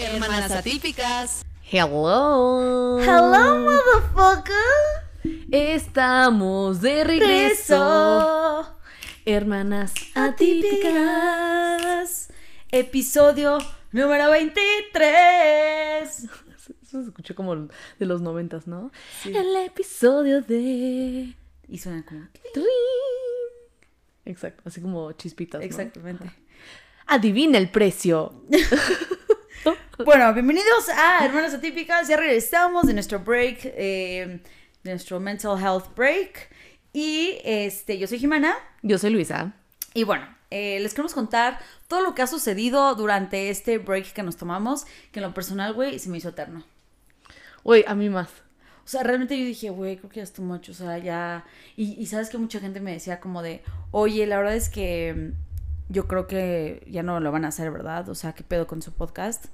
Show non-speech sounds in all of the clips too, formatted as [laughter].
Hermanas atípicas. Hello. Hello, motherfucker. Estamos de regreso. Hermanas atípicas. Episodio número 23. Eso se escuchó como de los noventas, ¿no? Sí. El episodio de... Y suena como. Exacto, así como chispitas. ¿no? Exactamente. Ajá. Adivina el precio. [laughs] [laughs] Bueno, bienvenidos a Hermanas Atípicas. Ya regresamos de nuestro break, eh, de nuestro mental health break. Y este, yo soy Jimena. Yo soy Luisa. Y bueno, eh, les queremos contar todo lo que ha sucedido durante este break que nos tomamos, que en lo personal, güey, se me hizo eterno. Uy, a mí más. O sea, realmente yo dije, güey, creo que ya es too much, o sea, ya... Y, y sabes que mucha gente me decía como de, oye, la verdad es que yo creo que ya no lo van a hacer, ¿verdad? O sea, ¿qué pedo con su podcast?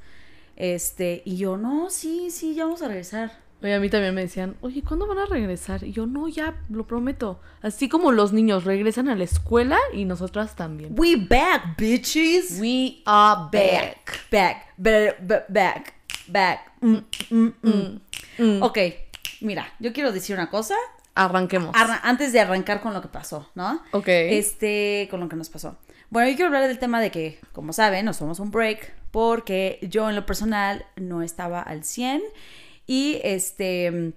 Este, y yo, no, sí, sí, ya vamos a regresar. Oye, a mí también me decían, oye, ¿cuándo van a regresar? Y yo, no, ya, lo prometo. Así como los niños regresan a la escuela y nosotras también. We back, bitches. We are back. Back, back, back, back. Mm, mm, mm. Mm. Ok, mira, yo quiero decir una cosa Arranquemos. arra- antes de arrancar con lo que pasó, ¿no? ok. este, con lo que nos pasó. Bueno, yo quiero hablar del tema de que, como saben, nos tomamos un break porque yo en lo personal no estaba al 100 y este,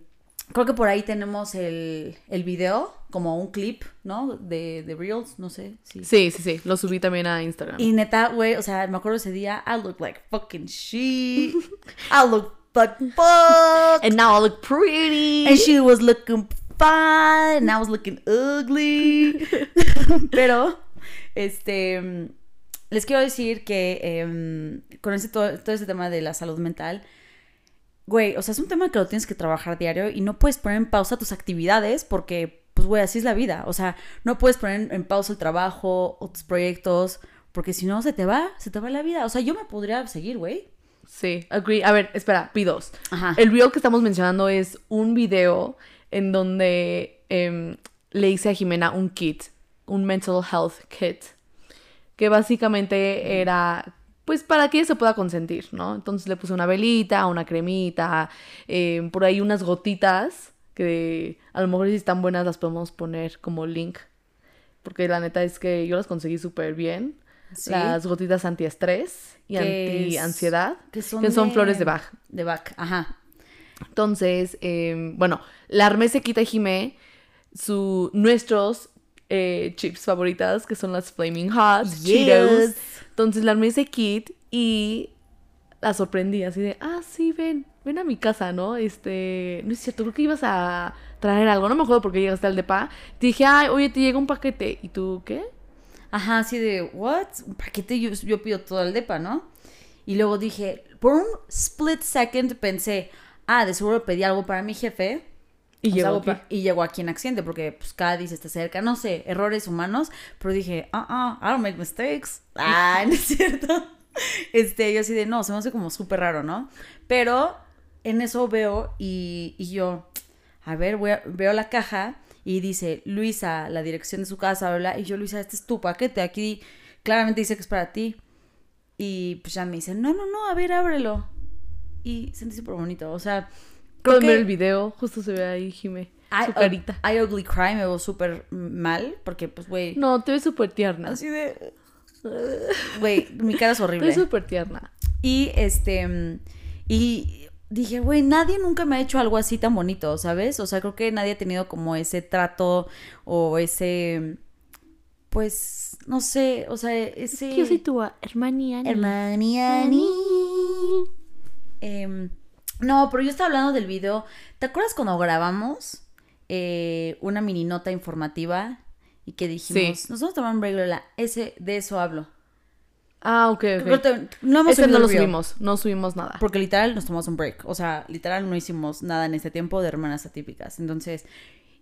creo que por ahí tenemos el, el video, como un clip, ¿no? De, de Reels, no sé. si Sí, sí, sí. Lo subí también a Instagram. Y neta, güey, o sea, me acuerdo ese día, I look like fucking shit. I look like fuck. And now I look pretty. And she was looking fine, and I was looking ugly. [laughs] [laughs] Pero, este, les quiero decir que em, con ese, todo, todo ese tema de la salud mental, güey, o sea, es un tema que lo tienes que trabajar diario y no puedes poner en pausa tus actividades porque, pues, güey, así es la vida. O sea, no puedes poner en pausa el trabajo o tus proyectos porque si no se te va, se te va la vida. O sea, yo me podría seguir, güey. Sí, agree. A ver, espera, pidos. Ajá. El reel que estamos mencionando es un video en donde em, le hice a Jimena un kit, un mental health kit, que básicamente era, pues, para que ella se pueda consentir, ¿no? Entonces le puse una velita, una cremita, em, por ahí unas gotitas, que a lo mejor si están buenas las podemos poner como link, porque la neta es que yo las conseguí súper bien. Sí. Las gotitas antiestrés y anti-ansiedad, que son que son de- flores de Bach. De back, ajá. Entonces, eh, bueno, la armé se quita Jimé su, nuestros eh, chips favoritas, que son las Flaming Hot, Yes. Cheetos. Entonces la armé ese kit y la sorprendí así de, ah, sí, ven, ven a mi casa, ¿no? Este, no es cierto, creo que ibas a traer algo, no me acuerdo por qué llegaste al depa. Te dije, ay, oye, te llega un paquete. ¿Y tú qué? Ajá, así de, ¿what? Un paquete, yo, yo pido todo el depa, ¿no? Y luego dije, por un split second pensé, ah, de seguro pedí algo para mi jefe. Y sea, llegó algo aquí. y llegó aquí en accidente, porque pues Cádiz está cerca, no sé, errores humanos. Pero dije, ah, ah, I don't make mistakes. [laughs] Ah, no es cierto. Este, yo así de, no, se me hace como súper raro, ¿no? Pero en eso veo y, y yo, a ver, voy a- veo la caja y dice, Luisa, la dirección de su casa, bla, bla, y yo, Luisa, este es tu paquete, aquí claramente dice que es para ti. Y pues ya me dice, no, no, no, a ver, ábrelo. Y sentí súper bonito, o sea, Pueden ver que el video, justo se ve ahí Jimé, I, su carita. I ugly cry me veo súper mal, porque pues, güey, No, te ves súper tierna. así de... [laughs] Güey, mi cara es Te horrible. ves súper tierna. Y este. Y dije, güey, nadie nunca me ha hecho algo así tan bonito, ¿sabes? O sea, creo que nadie ha tenido como ese trato o ese. Pues, no sé, o sea, ese. Yo soy tu hermanía. Hermaniani. Em, no, pero yo estaba hablando del video. ¿Te acuerdas cuando grabamos eh, una mini nota informativa y que dijimos, Sí. nos vamos a tomar un break, Lola? Ese, de eso hablo. Ah, ok, no hemos Ese subido no lo subimos, no subimos nada. Porque literal nos tomamos un break. O sea, literal no hicimos nada en este tiempo de hermanas atípicas. Entonces.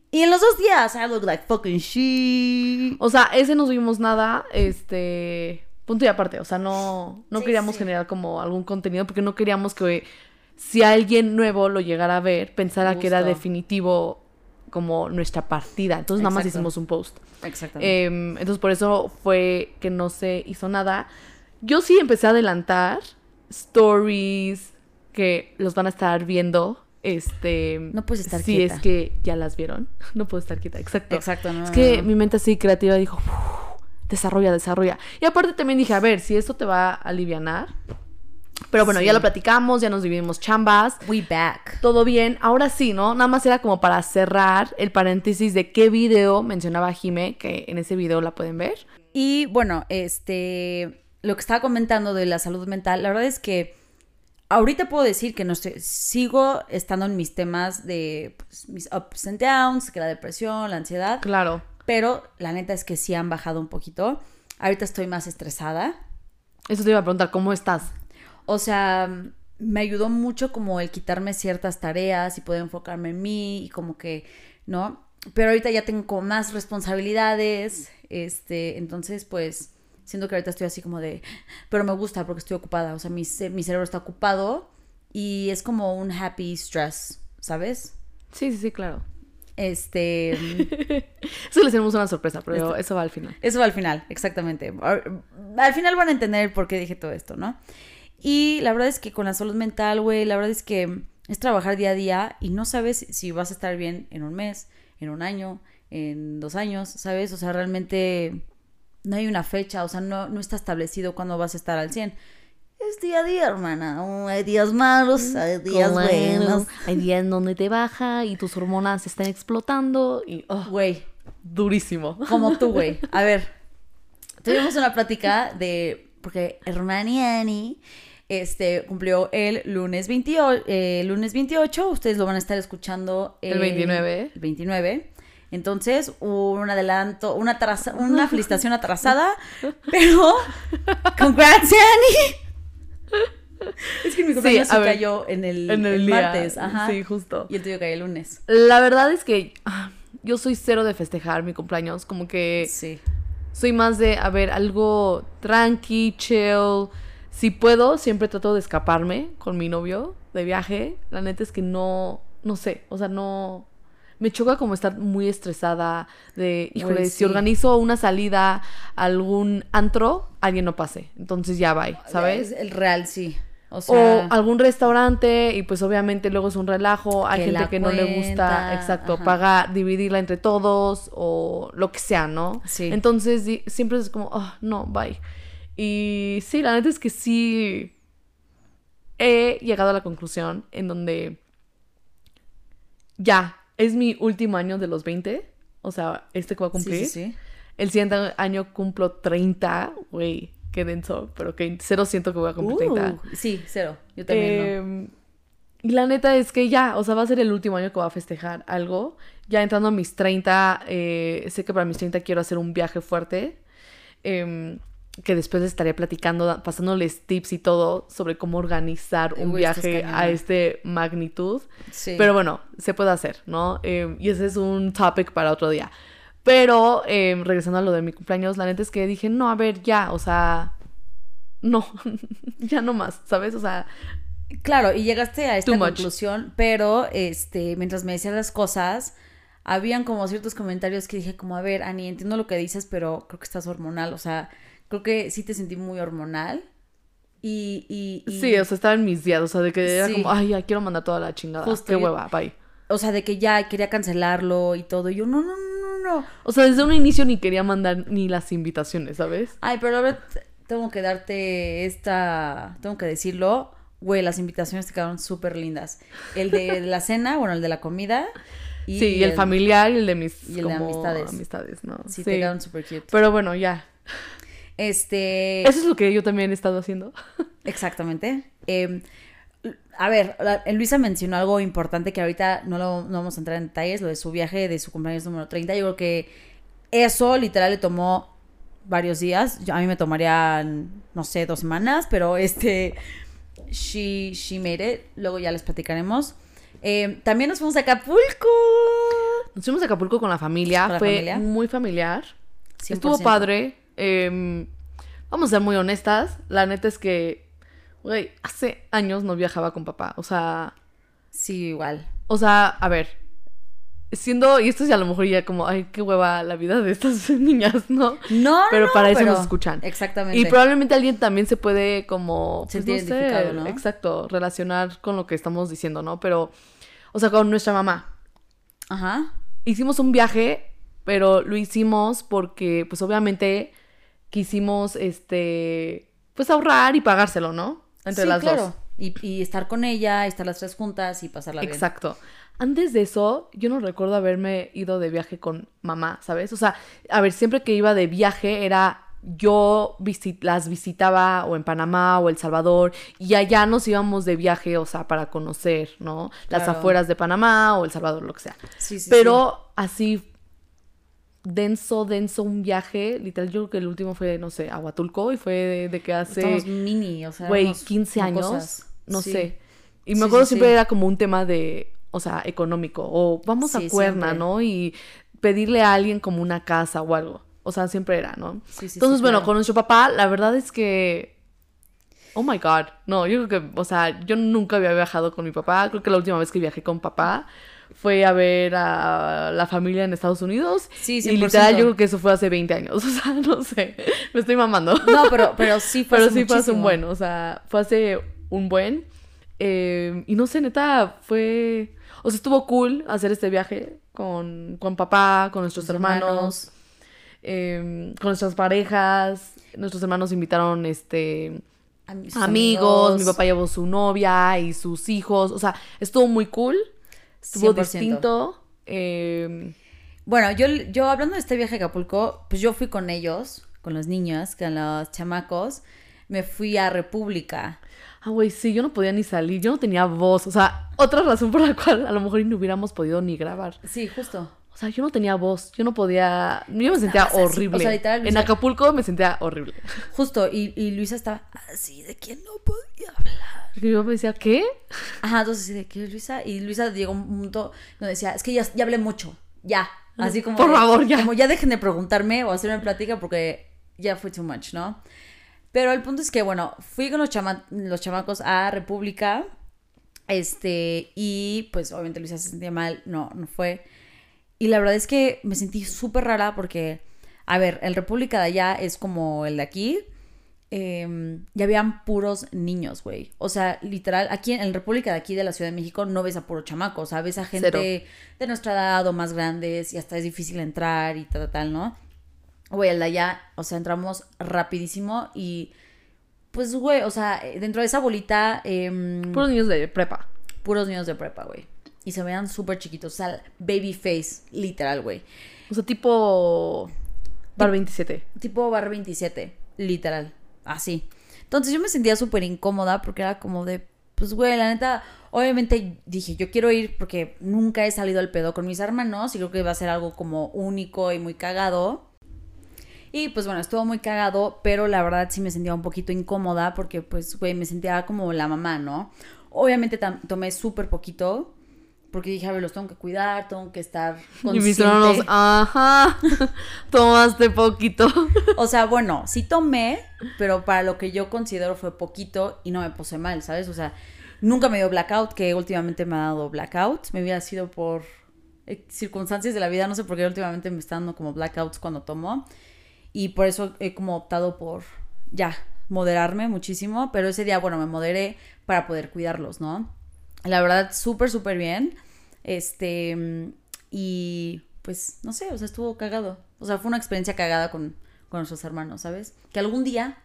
Y en los dos días, I look like fucking shit. O sea, ese no subimos nada, este... Punto y aparte, o sea, no, no Sí, queríamos sí. generar como algún contenido porque no queríamos que si alguien nuevo lo llegara a ver, pensara que era definitivo como nuestra partida. Entonces nada más Exacto. hicimos un post. Exactamente. Em, entonces por eso fue que no se hizo nada. Yo sí empecé a adelantar stories que los van a estar viendo. Este. No puedes estar si quieta. es que ya las vieron. [laughs] No puedo estar quieta, exacto. Exacto, no, Es que no. mi mente así creativa dijo, "Uf, desarrolla, desarrolla. Y aparte también dije, a ver, si esto te va a alivianar. Pero bueno, Sí. ya lo platicamos, ya nos dividimos chambas. We back. Todo bien, ahora sí, ¿no? Nada más era como para cerrar el paréntesis de qué video mencionaba Jime, que en ese video la pueden ver. Y bueno, este, lo que estaba comentando de la salud mental, la verdad es que ahorita puedo decir que no estoy, sigo estando en mis temas de pues, mis ups and downs, que la depresión, la ansiedad, Claro. pero la neta es que sí han bajado un poquito. Ahorita estoy más estresada. Eso te iba a preguntar, ¿cómo estás? O sea, me ayudó mucho como el quitarme ciertas tareas y poder enfocarme en mí y como que, ¿no? Pero ahorita ya tengo como más responsabilidades, este, entonces pues siento que ahorita estoy así como de, pero me gusta porque estoy ocupada, o sea, mi, mi cerebro está ocupado y es como un happy stress, ¿sabes? Sí, sí, sí, claro. Este, [laughs] Eso les tenemos una sorpresa, pero eso va al final. Eso va al final, exactamente. Al final van a entender por qué dije todo esto, ¿no? Y la verdad es que con la salud mental, güey, la verdad es que es trabajar día a día y no sabes si vas a estar bien en un mes, en un año, en dos años, ¿sabes? O sea, realmente no hay una fecha, o sea, no, no está establecido cuándo vas a estar al 100. Es día a día, hermana. Oh, hay días malos, hay días Claro. buenos. Hay días en donde te baja y tus hormonas están explotando y oh, Güey, durísimo. Como tú, güey. A ver, [laughs] tuvimos una plática de. Porque Hermani Annie este, cumplió el lunes 28, eh, lunes 28. Ustedes lo van a estar escuchando El 29. El 29. Entonces, un adelanto, una, atrasa- una felicitación atrasada, [laughs] pero. ¡Congrats, Annie! Es que mi cumpleaños ver, cayó en el, en el el día, martes. Ajá. sí, justo. Y el tuyo cayó el lunes. La verdad es que ah, yo soy cero de festejar mi cumpleaños, como que Sí. soy más de, a ver, algo tranqui, chill. Si puedo, siempre trato de escaparme con mi novio de viaje. La neta es que no, no sé, o sea, no... Me choca como estar muy estresada de, híjole, si organizo una salida a algún antro, alguien no pase. Entonces ya va, ¿sabes? Es el real, sí. O algún restaurante y pues obviamente luego es un relajo, hay Que gente que no le gusta, exacto, ajá. pagar, dividirla entre todos o lo que sea, ¿no? Sí. Entonces siempre es como, oh, no, bye. Y sí, la neta es que sí he llegado a la conclusión en donde ya, es mi último año de los 20, o sea, este que voy a cumplir. sí, sí. El siguiente año cumplo 30, güey, qué denso, pero que cero siento que voy a cumplir 30. Uh, sí, cero. Yo también no. Eh, Y la neta es que ya, o sea, va a ser el último año que voy a festejar algo. Ya entrando a mis 30, eh, sé que para mis 30 quiero hacer un viaje fuerte. em, que después les estaré platicando, pasándoles tips y todo sobre cómo organizar un Uy, viaje a este magnitud. Sí. Pero bueno, se puede hacer, ¿no? Eh, y ese es un topic para otro día. Pero eh, regresando a lo de mi cumpleaños, la neta es que dije, no, a ver, ya, o sea, no, [laughs] ya no más, ¿sabes? O sea, Claro, y llegaste a esta conclusión, pero este, mientras me decías las cosas, habían como ciertos comentarios que dije como, a ver, Ani, entiendo lo que dices, pero creo que estás hormonal, o sea, creo que sí te sentí muy hormonal. Y, y, y- sí, o sea, estaba en mis días, o sea, de que era Sí. como, ay, ya quiero mandar toda la chingada, Justo, qué hueva, bye. o sea, de que ya quería cancelarlo y todo. Y yo, no, no, no, no, no. O sea, desde un inicio ni quería mandar ni las invitaciones, ¿sabes? Ay, pero ahora tengo que darte esta, tengo que decirlo. Güey, las invitaciones te quedaron súper lindas. El de [laughs] la cena, bueno, el de la comida. Y sí, y el, familiar y el de mis y el de amistades. amistades, ¿no? Sí, te quedaron súper cute. Pero bueno, ya. Este. Eso es lo que yo también he estado haciendo. [laughs] Exactamente. Eh, a ver, la- Luisa mencionó algo importante que ahorita no, lo, no vamos a entrar en detalles, lo de su viaje de su cumpleaños número 30. Yo creo que eso literal le tomó varios días. Yo- a mí me tomarían, no sé, dos semanas, pero este, she, she made it. Luego ya les platicaremos. Eh, también nos fuimos a Acapulco. Nos fuimos a Acapulco con la familia, ¿Con la fue familia? muy familiar. 100%. Estuvo padre. Em, vamos a ser muy honestas. La neta es que, güey, hace años no viajaba con papá. O sea, Sí, igual. o sea, a ver. siendo, y esto es a lo mejor ya como, ay, qué hueva la vida de estas [laughs] niñas, ¿no? No, no, Pero no, para eso pero- nos escuchan. Exactamente. Y probablemente alguien también se puede como, pues, Sentir no sé, identificado, ¿no? exacto, relacionar con lo que estamos diciendo, ¿no? Pero, o sea, con nuestra mamá. Ajá. Hicimos un viaje, pero lo hicimos porque, pues obviamente, quisimos, este, pues ahorrar y pagárselo, ¿no? Entre Sí, las claro. dos. Y, y estar con ella, estar las tres juntas y pasarla bien. Exacto. Antes de eso, yo no recuerdo haberme ido de viaje con mamá, ¿sabes? O sea, a ver, siempre que iba de viaje era yo visi- las visitaba o en Panamá o El Salvador y allá nos íbamos de viaje, o sea, para conocer, ¿no? Las Claro. afueras de Panamá o El Salvador, lo que sea. Sí, sí, Pero así denso, denso un viaje, literal, yo creo que el último fue, no sé, a Huatulco y fue de, de que hace... Estamos mini, o sea. Güey, éramos 15 años, no Sí. sé. Y me Sí, acuerdo sí, siempre era como un tema de, o sea, económico. O vamos a Cuerna, siempre. ¿no? Y pedirle a alguien como una casa o algo. O sea, siempre era, ¿no? Sí, sí, Entonces, bueno, claro. con nuestro papá, la verdad es que... Oh my God. No, yo creo que, o sea, yo nunca había viajado con mi papá. Creo que la última vez que viajé con papá fue a ver a la familia en Estados Unidos. Sí, Y 100%. literal, yo creo que eso fue hace 20 años. [laughs] O sea, no sé. Me estoy mamando. No, pero, pero sí fue Pero sí fue hace un buen, o sea, fue hace un buen. Eh, y no sé, neta, fue... O sea, estuvo cool hacer este viaje con, con papá, con nuestros hermanos, eh, con nuestras parejas. Nuestros hermanos invitaron, este... a mis Amigos, mi papá llevó su novia y sus hijos. O sea, estuvo muy cool. Estuvo 100%. distinto. eh, Bueno, yo, yo hablando de este viaje a Acapulco, pues yo fui con ellos, con los niños, con los chamacos. Me fui a República. Ah, güey, sí, yo no podía ni salir, yo no tenía voz. O sea, otra razón por la cual a lo mejor no hubiéramos podido ni grabar. Sí, justo. O sea, yo no tenía voz, yo no podía, yo me sentía sí, horrible. o sea, literal, en Acapulco me sentía horrible. Justo. Y, y Luisa estaba así de que no podía hablar. Porque yo me decía, ¿qué? Ajá, entonces así de que Luisa. Y Luisa llegó a un punto donde decía, es que ya, ya hablé mucho. Ya. Así como. Por de- favor, ya. Como ya dejen de preguntarme o hacerme plática porque ya fue too much, ¿no? Pero el punto es que, bueno, fui con los, chama- los chamacos a República. Este, y pues obviamente Luisa se sentía mal, no, no fue. Y la verdad es que me sentí súper rara porque, a ver, el República de allá es como el de aquí. eh, ya habían puros niños, güey. O sea, literal, aquí en la República de aquí de la Ciudad de México no ves a puro chamaco, o sea, ves a gente Cero. de nuestra edad o más grandes y hasta es difícil entrar y tal, tal, tal, ¿no? Güey, el de allá, o sea, entramos rapidísimo y pues, güey, o sea, dentro de esa bolita, em, Puros niños de prepa. puros niños de prepa, güey. Y se veían súper chiquitos, o sea, baby face, literal, güey. O sea, tipo Bar 27. Tipo bar 27, literal, así. Entonces yo me sentía súper incómoda porque era como de, pues, güey, la neta, obviamente dije, yo quiero ir porque nunca he salido al pedo con mis hermanos y creo que va a ser algo como único y muy cagado. Y pues bueno, estuvo muy cagado, pero la verdad sí me sentía un poquito incómoda porque pues, güey, me sentía como la mamá, ¿no? Obviamente tomé súper poquito porque dije, a ver, los tengo que cuidar, tengo que estar [laughs] Y mis consciente. ajá, [laughs] tomaste poquito. O sea, bueno, sí tomé, pero para lo que yo considero fue poquito y no me puse mal, ¿sabes? O sea, nunca me dio blackout, que últimamente me ha dado blackout. Me hubiera sido por eh, circunstancias de la vida, no sé por qué últimamente me están dando como blackouts cuando tomo. Y por eso he como optado por ya moderarme muchísimo, pero ese día, bueno, me moderé para poder cuidarlos, ¿no? La verdad, súper, súper bien. Este, y pues, no sé, o sea, estuvo cagado. O sea, fue una experiencia cagada con, con nuestros hermanos, ¿sabes? Que algún día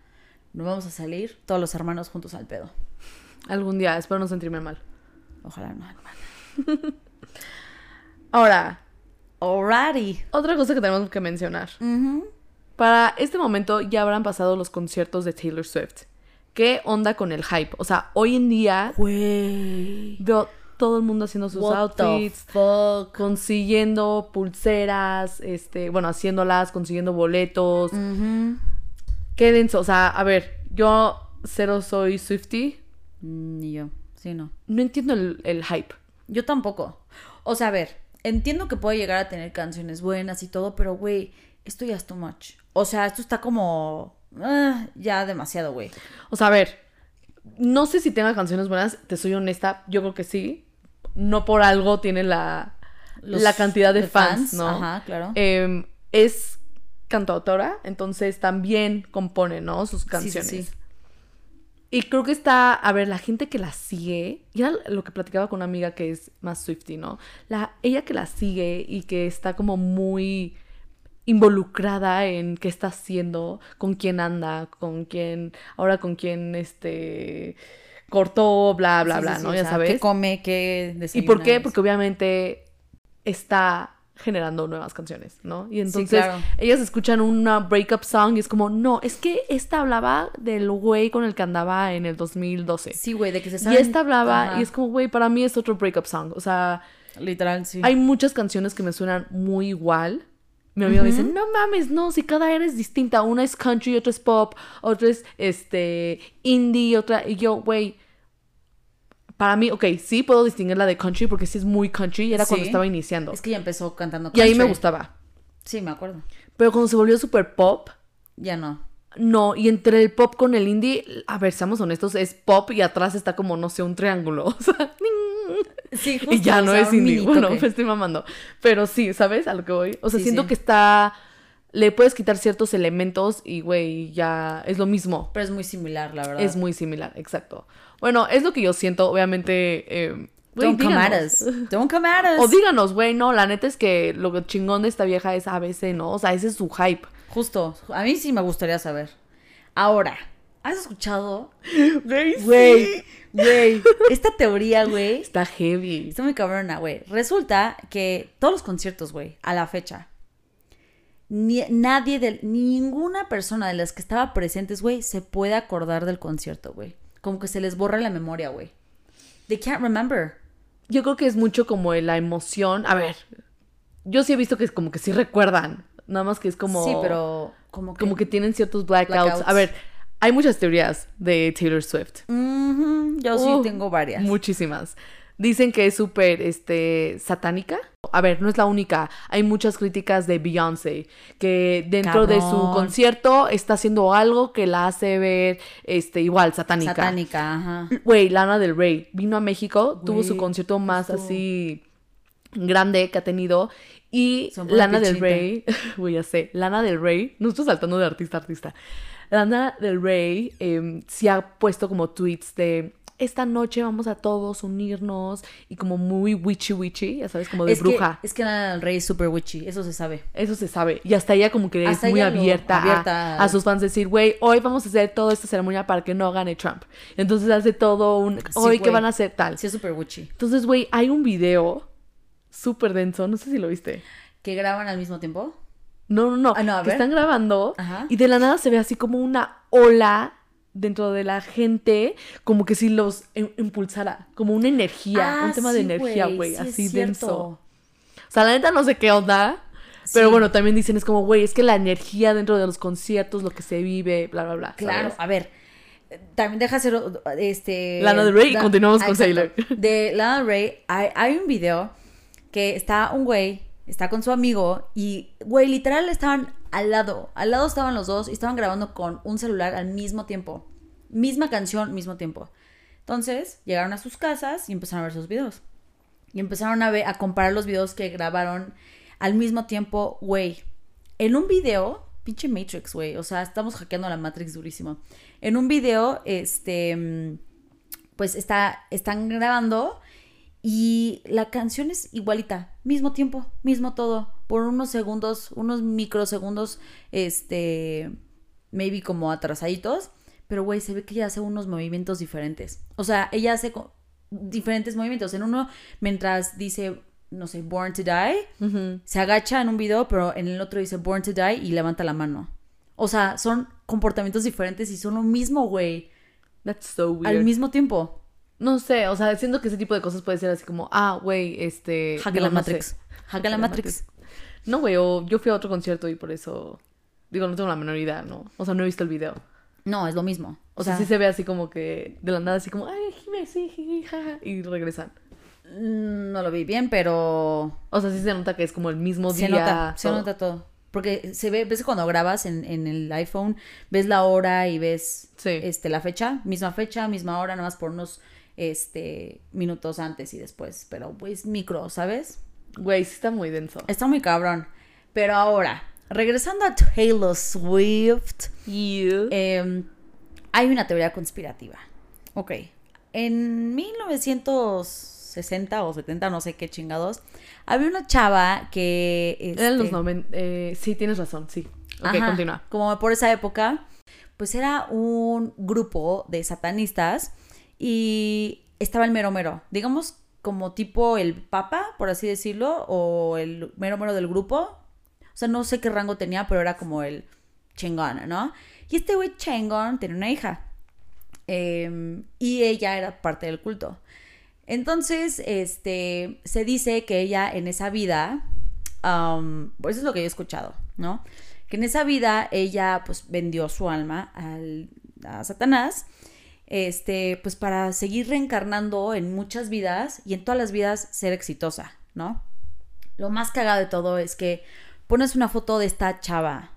nos vamos a salir todos los hermanos juntos al pedo. Algún día, espero no sentirme mal. Ojalá no. hermana. [laughs] Ahora, Alrighty. otra cosa que tenemos que mencionar. Para este momento ya habrán pasado los conciertos de Taylor Swift. ¿Qué onda con el hype? O sea, hoy en día Güey. veo todo el mundo haciendo sus What outfits, fuck. consiguiendo pulseras, este, bueno, haciéndolas, consiguiendo boletos. Ujú. Qué denso. O sea, a ver, yo cero soy Swifty. Mm, Ni yo. Sí, no. No entiendo el, el hype. Yo tampoco. O sea, a ver, entiendo que puede llegar a tener canciones buenas y todo, pero güey, esto ya es too much. O sea, esto está como ah, ya demasiado, güey. O sea, a ver, no sé si tenga canciones buenas, te soy honesta, yo creo que sí. No por algo tiene la, Los- la cantidad de, de fans, fans, ¿no? ajá, claro. Em, es cantautora, entonces también compone, ¿no? Sus Sí, sí, canciones. sí. Y creo que está, a ver, la gente que la sigue, y era lo que platicaba con una amiga que es más Swifty, ¿no? La, ella que la sigue y que está como muy involucrada en qué está haciendo, con quién anda, con quién, ahora con quién, este, cortó, bla, bla, Sí, bla, sí, ¿no? ya sea, sabes. ¿Qué come? ¿Qué ¿Y por qué? Porque obviamente está generando nuevas canciones, ¿no? Y entonces claro. ellas escuchan una breakup song y es como, no, es que esta hablaba del güey con el que andaba en el 2012. Sí, güey, de que se y saben... esta hablaba Ajá. y es como, güey, para mí es otro breakup song. O sea, Literal, sí. hay muchas canciones que me suenan muy igual. Mi amigo me dice, no mames, no, si cada era es distinta. Una es country, otra es pop, otra es este indie, otra. Y yo, güey, para mí, ok, sí puedo distinguir la de country porque sí es muy country y era cuando estaba iniciando. Es que ya empezó cantando Y ahí me country. gustaba. Sí, me acuerdo. Pero cuando se volvió super pop, Ya no. No. Y entre el pop con el indie, a ver, seamos honestos, es pop y atrás está como, no sé, un triángulo. [laughs] O sea, Sí, y ya no es indie. Bueno, [laughs] me estoy mamando. Pero sí, ¿sabes a lo que voy? O sea, Sí, siento sí. que está. Le puedes quitar ciertos elementos y, güey, ya es lo mismo. Pero es muy similar, la verdad. Es muy similar, exacto. Bueno, es lo que yo siento, obviamente. eh, Don't come at us. Don't come at us. O díganos, güey, no, la neta es que lo chingón de esta vieja es ABC, ¿no? O sea, ese es su hype. Justo. A mí sí me gustaría saber. Ahora, ¿has escuchado? Güey, Güey, güey. Esta teoría, güey. Está heavy. Está muy cabrona, güey. Resulta que todos los conciertos, güey, a la fecha, ni, nadie de ninguna persona de las que estaba presentes, güey, se puede acordar del concierto, güey. Como que se les borra la memoria, güey. They can't remember. Yo creo que es mucho como la emoción. A ver, yo sí he visto que es como que sí recuerdan. Nada más que es como. Sí, pero como que... Como que tienen ciertos blackouts. Blackouts. A ver, hay muchas teorías de Taylor Swift. Yo sí Uh, tengo varias. Muchísimas. Dicen que es súper este, satánica. A ver, no es la única. Hay muchas críticas de Beyoncé. Que dentro de su concierto está haciendo algo que la hace ver este, igual satánica. Satánica, ajá. Güey, Lana del Rey vino a México, tuvo su concierto más así grande que ha tenido. Y Lana del. Rey, [laughs] güey, ya sé, Lana del Rey, no estoy saltando de artista a artista. Lana del Rey eh, sí ha puesto como tweets de esta noche vamos a todos unirnos y como muy witchy witchy, ya sabes, como de es bruja. Que, es que Lana del Rey es super witchy, eso se sabe. Eso se sabe. Y hasta ella como que Hasta es muy abierta, a- abierta. A, sus fans decir, güey, hoy vamos a hacer toda esta ceremonia para que no gane Trump. Entonces hace todo un, hoy qué güey. van a hacer tal. Sí, es super witchy. Entonces, güey, hay un video súper denso, no sé si lo viste. ¿Que graban al mismo tiempo? No, no, no. Ah, no, a que ver. están grabando Ajá. y de la nada se ve así como una ola dentro de la gente, como que si los im- impulsara, como una energía, Ah, un tema de energía, güey, sí, así denso. O sea, la neta no sé qué onda. Pero Sí. bueno, también dicen, es como, güey, es que la energía dentro de los conciertos, lo que se vive, bla, bla, bla. Claro, ¿sabes? a ver. También deja hacer este. Lana del Rey y continuamos con. Taylor. De Lana del Rey hay, hay un video que está un güey, está con su amigo y, güey, literal estaban al lado. Al lado estaban los dos y estaban grabando con un celular al mismo tiempo. Misma canción, mismo tiempo. Entonces, llegaron a sus casas y empezaron a ver sus videos. Y empezaron a ver, a comparar los videos que grabaron al mismo tiempo, güey. En un video, pinche Matrix, güey. O sea, estamos hackeando la Matrix durísimo. En un video, este, mm, pues está, están grabando y la canción es igualita, mismo tiempo, mismo todo, por unos segundos, unos microsegundos, este, maybe como atrasaditos, pero güey, se ve que ella hace unos movimientos diferentes. O sea, ella hace diferentes movimientos. En uno, mientras dice, no sé, Born to Die, se agacha en un video, pero en el otro dice Born to Die y levanta la mano. O sea, son comportamientos diferentes y son lo mismo, güey, That's so weird. al mismo tiempo. No sé, o sea, siento que ese tipo de cosas puede ser así como, ah, güey, este... Digo, la no Matrix. sé. La Matrix. No, güey, o yo fui a otro concierto y por eso... Digo, no tengo la menor idea, ¿no? O sea, no he visto el video. No, es lo mismo. O sea, sí se ve así como que de la nada así como, ay, Jime, sí, jiji, jaja", y regresan. mm, no lo vi bien, pero O sea, sí se nota que es como el mismo se día. nota, se nota todo. Porque se ve, ves cuando grabas en, en el iPhone, ves la hora y ves Sí. este, la fecha, misma fecha, misma hora, nada más por unos este, minutos antes y después. Pero pues micro, ¿sabes? Güey, sí está muy denso. Está muy cabrón. Pero ahora, regresando a Taylor Swift, You. eh, hay una teoría conspirativa. Ok. En 1960 o 70, no sé qué chingados, había una chava que... Eran los este, 90. eh, sí, tienes razón, sí. Ok, Ajá, continúa. Como por esa época, pues era un grupo de satanistas y estaba el mero mero. Digamos como tipo el papa, por así decirlo, o el mero mero del grupo. O sea, no sé qué rango tenía, pero era como el chingón, ¿no? Y este güey chingón tenía una hija. Eh, y ella era parte del culto. Entonces, este, se dice que ella en esa vida, pues eso es lo que yo he escuchado, ¿no? Que en esa vida ella pues vendió su alma al, a Satanás, este, pues para seguir reencarnando en muchas vidas y en todas las vidas ser exitosa, ¿no? Lo más cagado de todo es que pones una foto de esta chava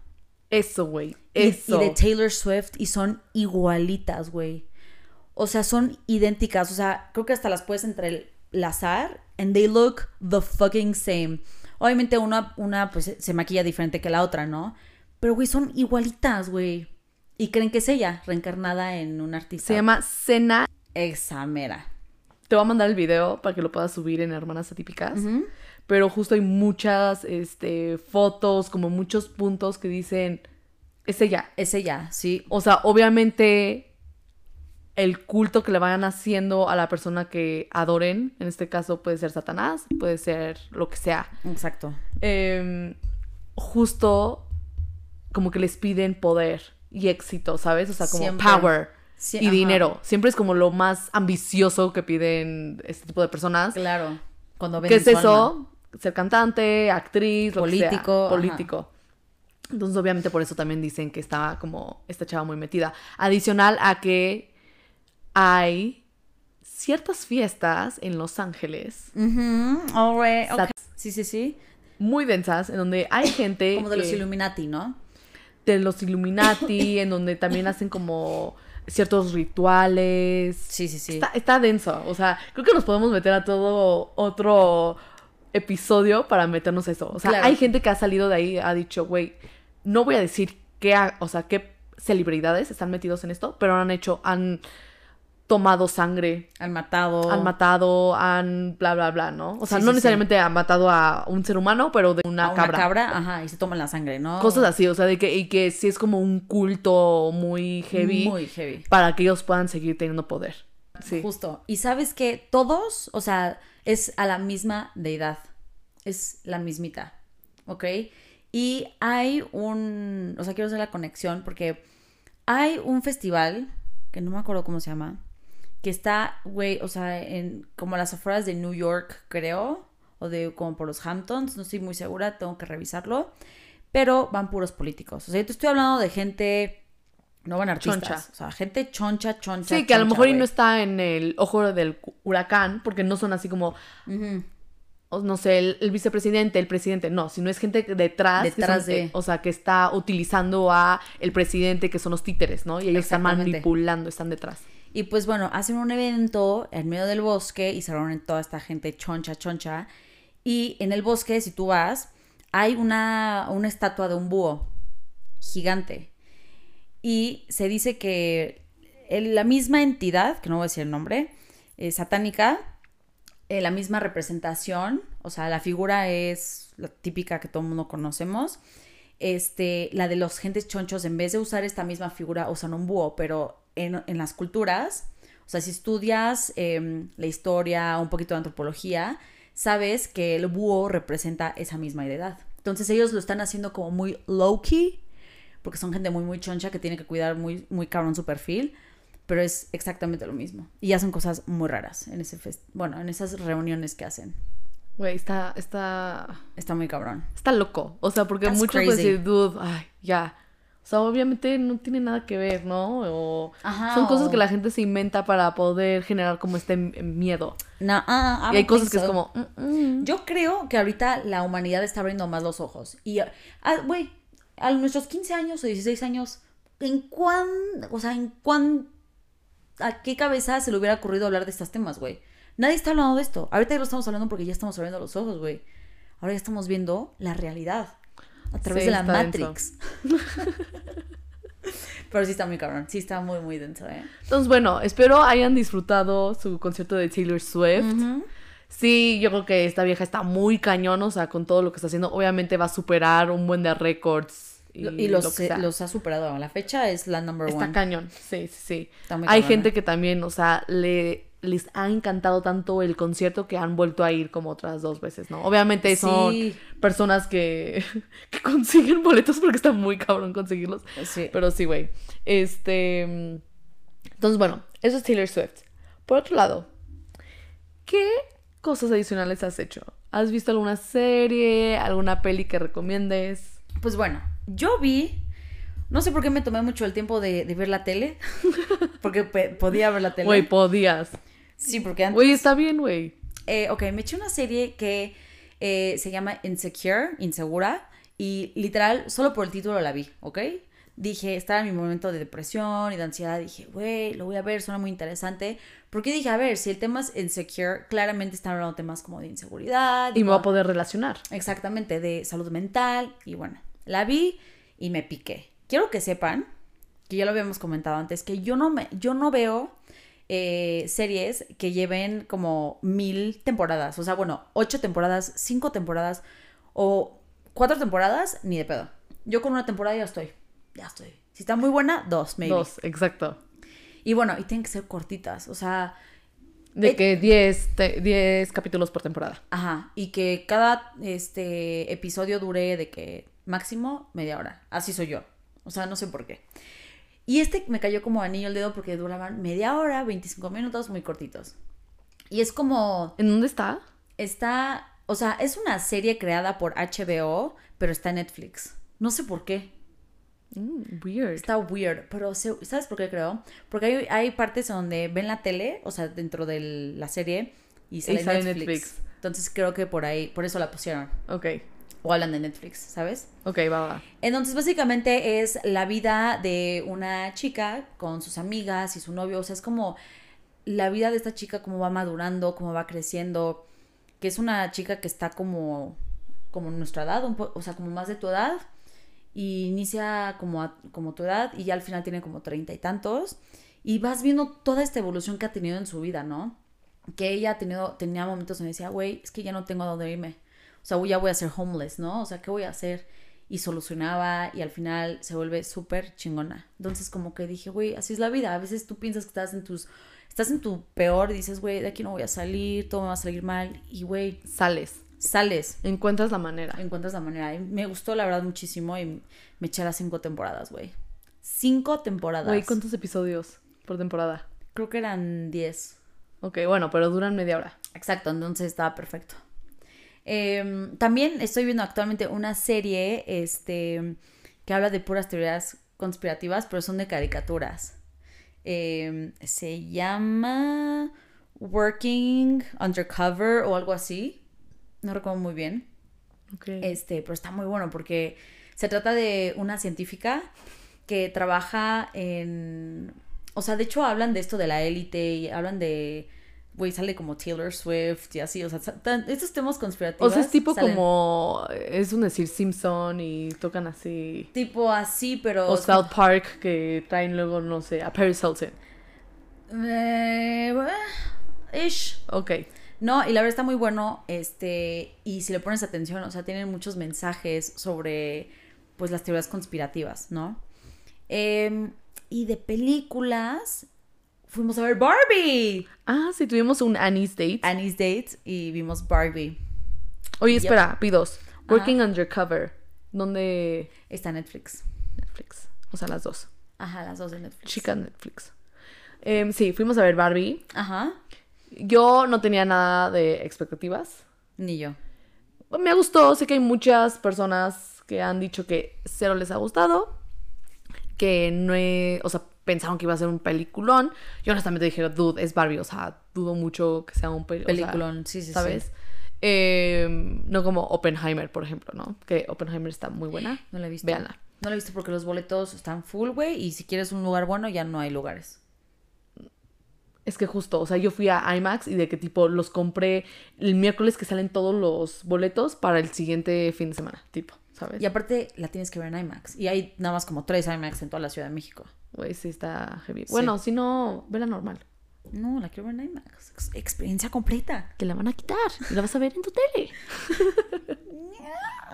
Eso, güey. y, Eso. y de Taylor Swift y son igualitas, güey. O sea, son idénticas. O sea, creo que hasta las puedes entrelazar and they look the fucking same. Obviamente una, una pues se maquilla diferente que la otra, ¿no? Pero, güey, son igualitas, güey. Y creen que es ella, reencarnada en un artista. Se llama Cena. Examera. Te voy a mandar el video para que lo puedas subir en Hermanas Atípicas. Pero justo hay muchas este, fotos, como muchos puntos que dicen, es ella. Es ella, sí. O sea, obviamente el culto que le vayan haciendo a la persona que adoren, en este caso puede ser Satanás, puede ser lo que sea. Exacto. em, justo como que les piden poder y éxito, ¿sabes? O sea, como Siempre. power Sí, y ajá. dinero. Siempre es como lo más ambicioso que piden este tipo de personas. Claro. Cuando ¿Qué venden es eso? Ser cantante, actriz, lo que sea. Político, ajá. político. Entonces, obviamente, por eso también dicen que está como esta chava muy metida. Adicional a que hay ciertas fiestas en Los Ángeles ok. Sat- Sí, sí, sí. muy densas en donde hay gente Como de los Illuminati, ¿no? De los Illuminati, [laughs] en donde también hacen como ciertos rituales. Sí, sí, sí. Está, está denso. O sea, creo que nos podemos meter a todo otro episodio para meternos a eso. O sea, Claro. hay gente que ha salido de ahí, ha dicho, güey, no voy a decir qué, ha- o sea, qué celebridades están metidos en esto, pero han hecho, han tomado sangre, Han matado. han matado, han bla, bla, bla, ¿no? O sea. Sí, no sí, necesariamente han matado a un ser humano, pero de una, a una cabra. cabra. ajá, y se toman la sangre, ¿no? Cosas así, o sea, de que, y que sí es como un culto muy heavy Muy heavy. para que ellos puedan seguir teniendo poder. Sí. Justo. Y sabes que todos, o sea, es a la misma deidad. Es la mismita. ¿Ok? Y hay un. O sea, quiero hacer la conexión porque hay un festival, que no me acuerdo cómo se llama, que está, güey, o sea, en como las afueras de New York, creo, o de como por los Hamptons, no estoy muy segura, tengo que revisarlo, pero van puros políticos. O sea, yo te estoy hablando de gente, no van artistas, Choncha. o sea, gente choncha, choncha. Sí, que a lo mejor y no está en el ojo del huracán, porque no son así como, no sé, el, el vicepresidente, el presidente, no, sino es gente detrás, que Detrás son, de- eh, o sea, que está utilizando a el presidente, que son los títeres, ¿no? Y ellos están manipulando, están detrás. Y pues bueno, hacen un evento en medio del bosque y se reúnen toda esta gente choncha, choncha. Y en el bosque, si tú vas, hay una, una estatua de un búho gigante. Y se dice que la misma entidad, que no voy a decir el nombre, eh, satánica, eh, la misma representación, o sea, la figura es la típica que todo el mundo conocemos. Este, la de los gentes chonchos, en vez de usar esta misma figura, usan un búho, pero en, en las culturas, o sea, si estudias em, la historia, un poquito de antropología, sabes que el búho representa esa misma deidad. Entonces ellos lo están haciendo como muy low-key, porque son gente muy, muy choncha que tiene que cuidar muy, muy cabrón su perfil, pero es exactamente lo mismo. Y hacen cosas muy raras en ese fest bueno, en esas reuniones que hacen. Güey, está, está, Está muy cabrón. está loco. O sea, porque That's muchos pueden crazy. dude, ay, ya. O sea, obviamente no tiene nada que ver, ¿no? O Ajá, son cosas o- que la gente se inventa para poder generar como este miedo. No, ah, I y hay cosas que es como, mm, mm. Yo creo que ahorita la humanidad está abriendo más los ojos. Y, ah, güey, a nuestros 15 años o 16 años, ¿en cuán, o sea, en cuán, a qué cabeza se le hubiera ocurrido hablar de estos temas, güey? Nadie está hablando de esto. Ahorita ya lo estamos hablando porque ya estamos abriendo los ojos, güey. ahora ya estamos viendo la realidad a través Sí, de la está. Matrix. [laughs] Pero sí está muy cabrón, sí está muy, muy denso, ¿eh? Entonces, bueno, espero hayan disfrutado su concierto de Taylor Swift. Sí, yo creo que esta vieja está muy cañón, o sea, con todo lo que está haciendo. Obviamente va a superar un buen de récords. Y, Y, los, lo ha superado. La fecha es la number Está one. cañón, sí, sí, sí. Está muy Hay gente que también, o sea, le, les ha encantado tanto el concierto que han vuelto a ir como otras dos veces, ¿no? Obviamente son Sí. personas que, [laughs] que consiguen boletos porque está muy cabrón conseguirlos. Sí. Pero sí, güey. Este. Entonces, bueno, eso es Taylor Swift. Por otro lado, ¿qué cosas adicionales has hecho? ¿Has visto alguna serie, alguna peli que recomiendes? Pues bueno, yo vi. No sé por qué me tomé mucho el tiempo de, de ver la tele. [laughs] porque podía ver la tele. Güey, podías. Sí, porque antes. Güey, está bien, güey. Eh, ok, me eché una serie que eh, se llama Insecure, Insegura, y literal, solo por el título la vi, ¿ok? Dije, estaba en mi momento de depresión y de ansiedad, dije, güey, lo voy a ver, suena muy interesante. Porque dije, a ver, si el tema es Insecure, claramente están hablando temas como de inseguridad. Y me voy a poder relacionar. Exactamente, de salud mental, y bueno, la vi y me piqué. Quiero que sepan, que ya lo habíamos comentado antes, que yo no, me, yo no veo eh, series que lleven como mil temporadas. O sea, bueno, ocho temporadas, cinco temporadas o cuatro temporadas, ni de pedo. Yo con una temporada ya estoy. Ya estoy. Si está muy buena, dos, maybe. Dos, exacto. Y bueno, y tienen que ser cortitas. O sea, De Eh, que 10 te- 10 capítulos por temporada. Ajá, y que cada este episodio dure de que máximo media hora. Así soy yo. O sea, no sé por qué. Y este me cayó como anillo al dedo porque duraban media hora, 25 minutos, muy cortitos. Y es como ¿En dónde está? está, o sea, es una serie creada por HBO, pero está en Netflix. No sé por qué. Mm, weird. Está weird, pero se- ¿sabes por qué creo? Porque hay, hay partes donde ven la tele, o sea, dentro de la serie y sale, sale Netflix. Netflix. Entonces creo que por ahí, por eso la pusieron. Ok, O hablan de Netflix, ¿sabes? ok, va, va. Entonces básicamente es la vida de una chica con sus amigas y su novio. O sea, es como la vida de esta chica, cómo va madurando, cómo va creciendo. Que es una chica que está como, como nuestra edad, un po- o sea, como más de tu edad. Y inicia como, a- como tu edad y ya al final tiene como treinta y tantos. Y vas viendo toda esta evolución que ha tenido en su vida, ¿no? Que ella ha tenido, tenía momentos donde decía, güey, es que ya no tengo a dónde irme. O sea, ya voy a ser homeless, ¿no? O sea, ¿qué voy a hacer? Y solucionaba y al final se vuelve súper chingona. Entonces como que dije, güey, así es la vida. A veces tú piensas que estás en tus... Estás en tu peor y dices, güey, de aquí no voy a salir, todo me va a salir mal. Y, güey, Sales. sales, Encuentras la manera. encuentras la manera. Y me gustó, la verdad, muchísimo y me eché las cinco temporadas, güey. Cinco temporadas. Güey, ¿cuántos episodios por temporada? Creo que eran diez. Ok, bueno, pero duran media hora. Exacto, entonces estaba perfecto. Em, también estoy viendo actualmente una serie este, que habla de puras teorías conspirativas, pero son de caricaturas. Em, se llama Working Undercover o algo así. No recuerdo muy bien. Este, pero está muy bueno porque se trata de una científica que trabaja en. O sea, de hecho hablan de esto de la élite y hablan de. Güey, sale como Taylor Swift y así. O sea, tan- estos temas conspirativos. o sea, es tipo salen como. Es un decir Simpson y tocan así. Tipo así, pero. O South Park que traen luego, no sé, a Paris Hilton. Eh, eh, ish. Ok. No, y la verdad está muy bueno, este, y si le pones atención, o sea, tienen muchos mensajes sobre, pues, las teorías conspirativas, ¿no? Em, y de películas, fuimos a ver Barbie, Ah, sí, tuvimos un Annie's Date. Annie's Date, y vimos Barbie. Oye, espera, pidos. Working Undercover. ¿Dónde? Está Netflix. Netflix. O sea, las dos. Ajá, las dos de Netflix. Chica Netflix. Em, sí, fuimos a ver Barbie. Ajá, Yo no tenía nada de expectativas. ni yo. Me gustó, sé que hay muchas personas que han dicho que cero les ha gustado, que no he- o sea, pensaron que iba a ser un peliculón. Yo honestamente dije, dude, es Barbie, o sea, dudo mucho que sea un pel- o sea, Peliculón, sí, sí, sí. ¿sabes? Eh, no como Oppenheimer, por ejemplo, ¿no? Que Oppenheimer está muy buena. No la he visto. Véanla. No la he visto porque los boletos están full, güey, y si quieres un lugar bueno, ya no hay lugares. Es que justo, o sea, yo fui a IMAX y de que tipo los compré el miércoles que salen todos los boletos para el siguiente fin de semana, tipo, ¿sabes? Y aparte la tienes que ver en IMAX. Y hay nada más como tres IMAX en toda la Ciudad de México. Güey, sí está heavy. Bueno, si no, vela normal. No, la quiero ver en IMAX. Ex- experiencia completa. Que la van a quitar y la vas a ver en tu tele. [laughs]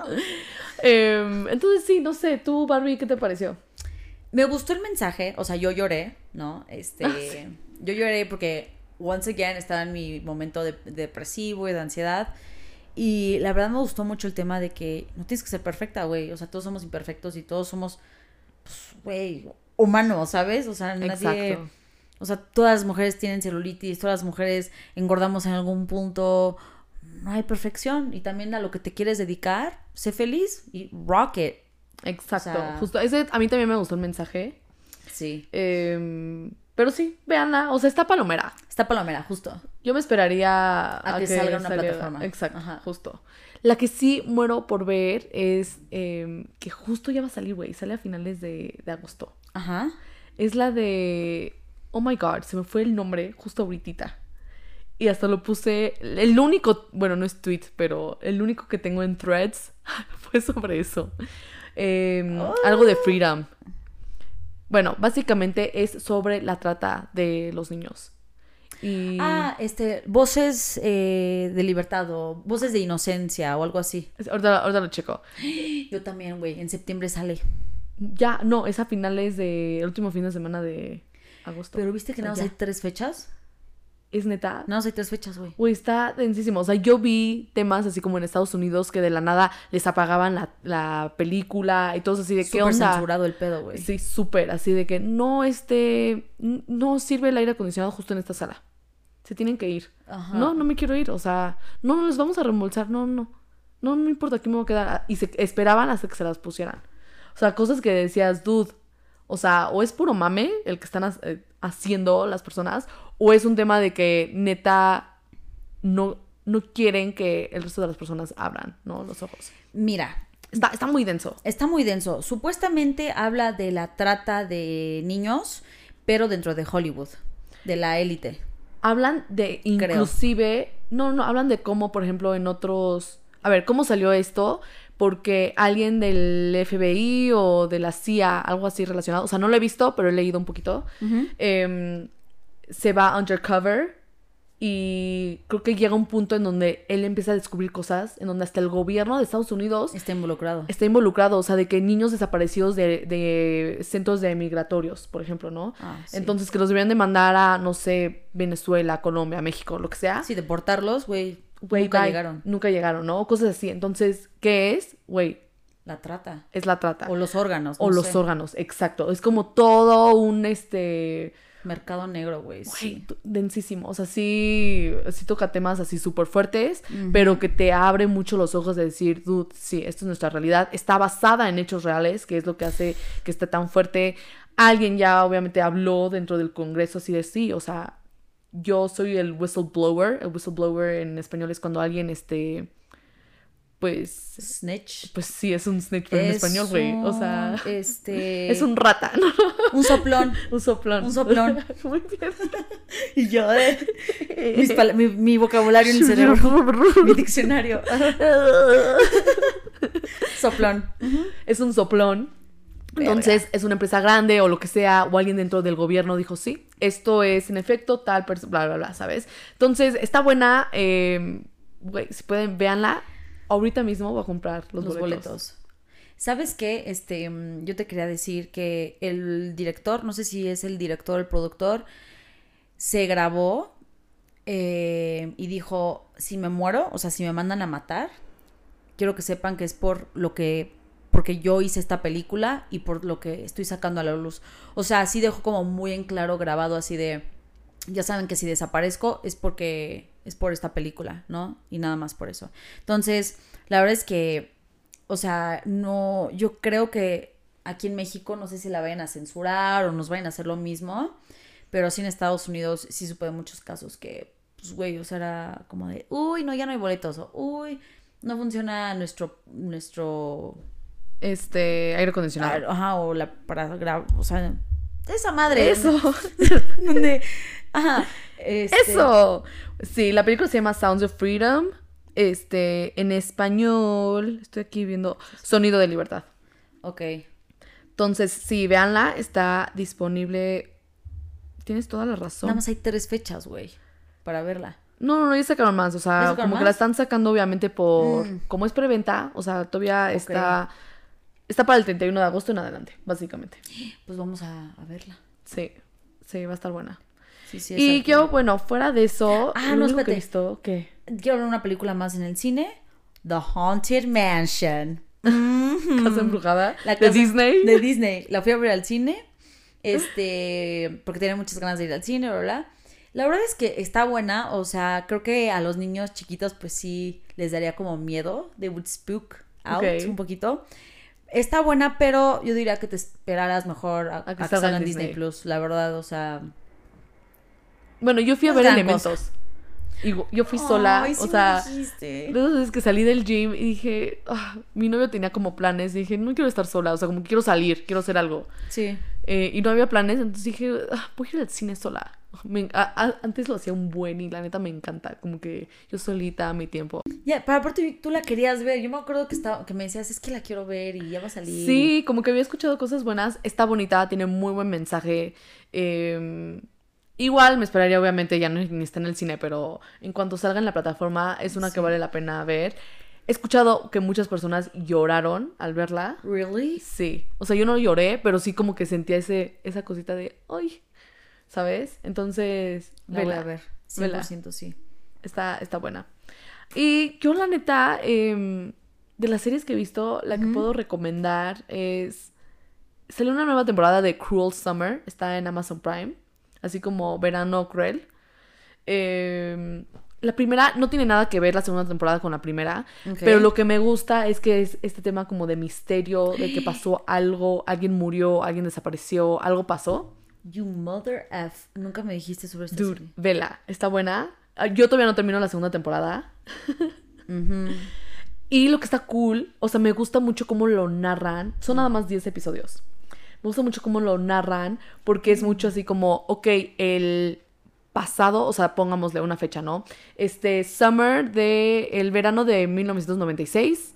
[laughs] Em, entonces sí, no sé, tú Barbie, ¿qué te pareció? Me gustó el mensaje, o sea, yo lloré, ¿no? Este, Ah, sí. yo lloré porque once again estaba en mi momento de, depresivo y de ansiedad. Y la verdad me gustó mucho el tema de que no tienes que ser perfecta, güey. O sea, todos somos imperfectos y todos somos, pues, güey, humanos, ¿sabes? O sea, nadie... Exacto. O sea, todas las mujeres tienen celulitis, todas las mujeres engordamos en algún punto. No hay perfección. Y también a lo que te quieres dedicar, sé feliz y rock it. Exacto. O sea- Justo, ese a mí también me gustó el mensaje. Sí. Em, pero sí, véanla. O sea, está palomera. Está palomera, justo. Yo me esperaría a, que salga una plataforma. Exacto, Ajá. justo. La que sí muero por ver es em, que justo ya va a salir, güey. Sale a finales de, de agosto. Ajá. Es la de. Oh my god, se me fue el nombre justo ahorita. Y hasta lo puse. El único. Bueno, no es tweet, pero el único que tengo en threads [laughs] fue sobre eso. Em, Algo de freedom. Bueno, básicamente es sobre la trata de los niños. Y. Ah, este, voces eh, de libertad o voces de inocencia o algo así. Ahorita, ahorita lo checo. Yo también, güey, en septiembre sale. Ya, no, es a finales de. El último fin de semana de agosto. Pero viste que O sea, nada más hay tres fechas. Es neta. Más hay tres fechas, güey. Güey, está densísimo. O sea, yo vi temas así como en Estados Unidos que de la nada les apagaban la, la película y todos así de qué onda. censurado el pedo, güey. Sí, súper. Así de que no, este. No sirve el aire acondicionado justo en esta sala. Se tienen que ir. Ajá. No, no me quiero ir. O sea, no, no les vamos a reembolsar. No, no. No, no me importa, aquí me voy a quedar. Y se esperaban hasta que se las pusieran. O sea, cosas que decías, dude. O sea, o es puro mame el que están ha- eh, haciendo las personas, o es un tema de que neta no, no quieren que el resto de las personas abran, ¿no? Los ojos. Mira, Está, está muy denso. está muy denso. Supuestamente habla de la trata de niños, pero dentro de Hollywood, de la élite. Hablan de inclusive, no, no, hablan de cómo, por ejemplo, en otros, a ver, cómo salió esto, porque alguien del FBI o de la CIA, algo así relacionado, o sea, no lo he visto, pero he leído un poquito, se va undercover y creo que llega un punto en donde él empieza a descubrir cosas, en donde hasta el gobierno de Estados Unidos Está involucrado. está involucrado, o sea, de que niños desaparecidos de, de centros de migratorios, por ejemplo, ¿no? Ah, sí. Entonces que los deberían de mandar a, no sé, Venezuela, Colombia, México, lo que sea. Sí, deportarlos, güey. Nunca bye. llegaron. Nunca llegaron, ¿no? Cosas así. Entonces, ¿qué es? Güey, La trata. es la trata. O los órganos. O los órganos, exacto. Es como todo un, este... Mercado negro, güey. Sí. densísimo. O sea, sí, sí toca temas así súper fuertes, pero que te abre mucho los ojos de decir, dude, sí, esto es nuestra realidad. Está basada en hechos reales, que es lo que hace que esté tan fuerte. Alguien ya obviamente habló dentro del Congreso así de sí, o sea, yo soy el whistleblower. El whistleblower en español es cuando alguien, este, pues, Snitch. pues sí, es un snitch, pero en Es español, güey. O sea, Este. [laughs] es un rata, ¿no? Un soplón. [laughs] Un soplón. Un soplón. [laughs] Muy bien. y yo, eh. mis mi, mi vocabulario en el cerebro. mi diccionario. soplón. es un soplón. Entonces es una empresa grande o lo que sea, o alguien dentro del gobierno dijo, sí, esto es en efecto tal persona, bla, bla, bla, ¿sabes? Entonces está buena, eh, güey, si pueden, véanla. Ahorita mismo voy a comprar los, Los boletos. boletos. ¿Sabes qué? Este, mm, yo te quería decir que el director, no sé si es el director o el productor, se grabó eh, y dijo, si me muero, o sea, si me mandan a matar, quiero que sepan que es por lo que, porque yo hice esta película y por lo que estoy sacando a la luz. O sea, así dejó como muy en claro grabado así de, ya saben que si desaparezco es porque es por esta película, ¿no? Y nada más por eso. Entonces, la verdad es que, o sea, no, yo creo que aquí en México no sé si la vayan a censurar o nos vayan a hacer lo mismo, pero sí en Estados Unidos sí supe de muchos casos que, pues, güey, o sea, era como de, uy, no, ya no hay boletos, o uy, no funciona nuestro, nuestro, Este, aire acondicionado. ajá, o la, para grabar, o sea, Esa madre. Eso. [laughs] Donde. Ajá. este, Eso. Sí, la película se llama Sounds of Freedom. Este, en español, estoy aquí viendo Sonido de Libertad. Ok. Entonces, sí, véanla, está disponible. Tienes toda la razón. Nada más hay tres fechas, güey. Para verla. No, no, no, ya sacaron más. O ¿Ya sea, como que la están sacando obviamente por. Mm. Como es preventa, o sea, todavía está. Está para el 31 de agosto en adelante, básicamente. Pues vamos a, a verla. Sí, sí, va a estar buena. Sí, sí. y yo, bueno, fuera de eso. Ah, no, que he visto, ¿qué? Quiero ver una película más en el cine. The Haunted Mansion. [laughs] Casa embrujada. La de Disney. De Disney. La fui a ver al cine. Este, porque tenía muchas ganas de ir al cine, bla, bla. La verdad es que está buena, o sea, creo que a los niños chiquitos pues sí les daría como miedo, they would spook out un poquito. Está buena, pero yo diría que te esperaras mejor a, A que salga en Disney Disney. Plus, la verdad, o sea, Bueno, yo fui a ver elementos. Y yo fui sola, sí o sea, veces que salí del gym y dije, "Ah", mi novio tenía como planes, y dije, no quiero estar sola, o sea, como que quiero salir, quiero hacer algo. Sí. Eh, y no había planes, entonces dije, "Ah, voy a ir al cine sola. Me- a- a- antes lo hacía un buen y la neta me encanta, como que yo solita, a mi tiempo. Ya, pero aparte tú la querías ver. Yo me acuerdo que estaba, que me decías, es que la quiero ver y ya va a salir. Sí, como que había escuchado cosas buenas, está bonita, tiene muy buen mensaje. eh, igual me esperaría, obviamente, ya no ni está en el cine, pero en cuanto salga en la plataforma, es una que vale la pena ver. He escuchado que muchas personas lloraron al verla. Really? Sí, o sea, yo no lloré, pero sí como que sentía ese, esa cosita de, ay, ¿sabes? Entonces, La voy vela, a ver. vela. 100% sí. Está, está buena. Y yo, la neta, em, de las series que he visto, la que puedo recomendar es. Salió una nueva temporada de Cruel Summer. Está en Amazon Prime. Así como Verano Cruel. Em, la primera no tiene nada que ver la segunda temporada con la primera. Pero lo que me gusta es que es este tema como de misterio, de que [gasps] pasó algo, alguien murió, alguien desapareció, algo pasó. You mother F. Nunca me dijiste sobre esta Dude, serie. vela, está buena. Ah, Yo todavía no termino la segunda temporada. Y lo que está cool, o sea, me gusta mucho cómo lo narran. Son nada más 10 episodios. Me gusta mucho cómo lo narran porque es mucho así como, ok, el pasado, o sea, pongámosle una fecha, ¿no? Este summer de el verano de 1996,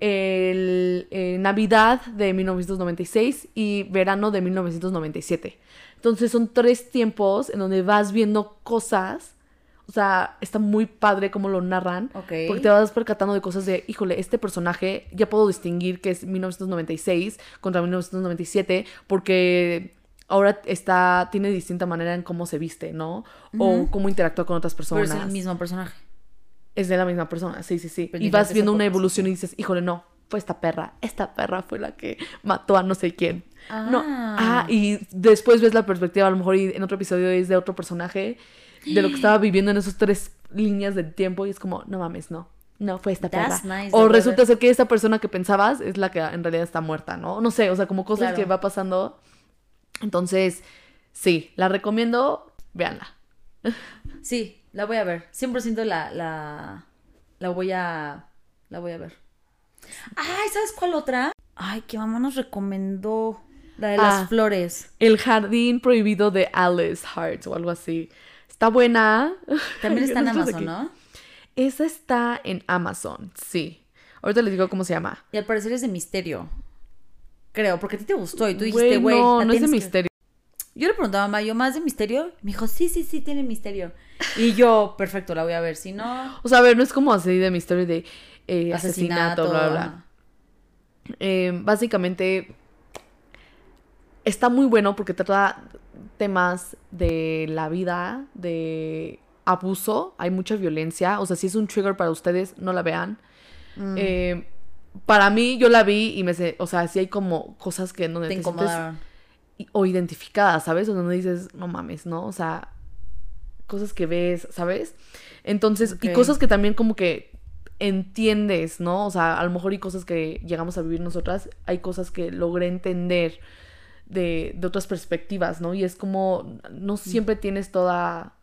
el eh, Navidad de 1996 y verano de 1997. Entonces son tres tiempos en donde vas viendo cosas. O sea, está muy padre cómo lo narran. Ok. Porque te vas percatando de cosas de, híjole, este personaje ya puedo distinguir que es 1996 contra 1997 porque ahora está, tiene distinta manera en cómo se viste, ¿no? O cómo interactúa con otras Pero personas. es el mismo personaje. Es de la misma persona, sí, sí, sí. Pero y vas viendo una evolución y dices, híjole, no, fue esta perra. Esta perra fue la que mató a no sé quién. No. Ah. Ah, y después ves la perspectiva, a lo mejor y en otro episodio es de otro personaje, de lo que estaba viviendo en esos tres líneas del tiempo y es como, no mames, no. No, fue esta perra. Nice, o resulta ser que esta persona que pensabas es la que en realidad está muerta, ¿no? No sé, o sea, como cosas Claro. que va pasando. Entonces, sí, la recomiendo, véanla. Sí, la voy a ver. 100% la, la, la voy a, la voy a ver. Ay, ¿sabes cuál otra? Ay, que mamá nos recomendó. La de Ah. las flores. El jardín prohibido de Alice Hart o algo así. Está buena. También está en Amazon. ¿no? Esa está en Amazon, sí. Ahorita les digo cómo se llama. Y al parecer es de misterio. Creo, porque a ti te gustó y tú dijiste, Güey, no, no es de que- misterio. Yo le preguntaba a mamá, ¿yo más de misterio? Me dijo, sí, sí, sí, tiene misterio. Y yo, perfecto, la voy a ver. Si no, O sea, a ver, no es como así de misterio de eh, asesinato, asesinato. bla, bla, bla. Eh, básicamente está muy bueno porque trata temas de la vida, de abuso, hay mucha violencia, o sea, si es un trigger para ustedes, no la vean. Mm, Eh, para mí, yo la vi y me sé, o sea, sí hay como cosas que donde te te, sientes incomodaron. O identificadas, ¿sabes? O donde dices, no mames, ¿no? O sea, cosas que ves, ¿sabes? Entonces, y cosas que también como que entiendes, ¿no? O sea, a lo mejor hay cosas que llegamos a vivir nosotras, hay cosas que logré entender de, de otras perspectivas, ¿no? Y es como, no siempre tienes toda,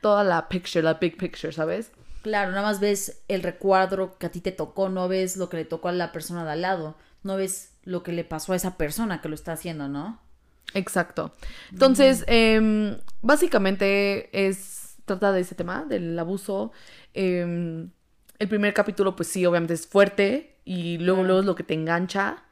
toda la picture, la big picture, ¿sabes? Claro, nada más ves el recuadro que a ti te tocó, no ves lo que le tocó a la persona de al lado, no ves lo que le pasó a esa persona que lo está haciendo, ¿no? Exacto. Entonces, em, básicamente es, trata de ese tema, del abuso. Em, el primer capítulo, pues sí, obviamente es fuerte y luego, luego es lo que te engancha.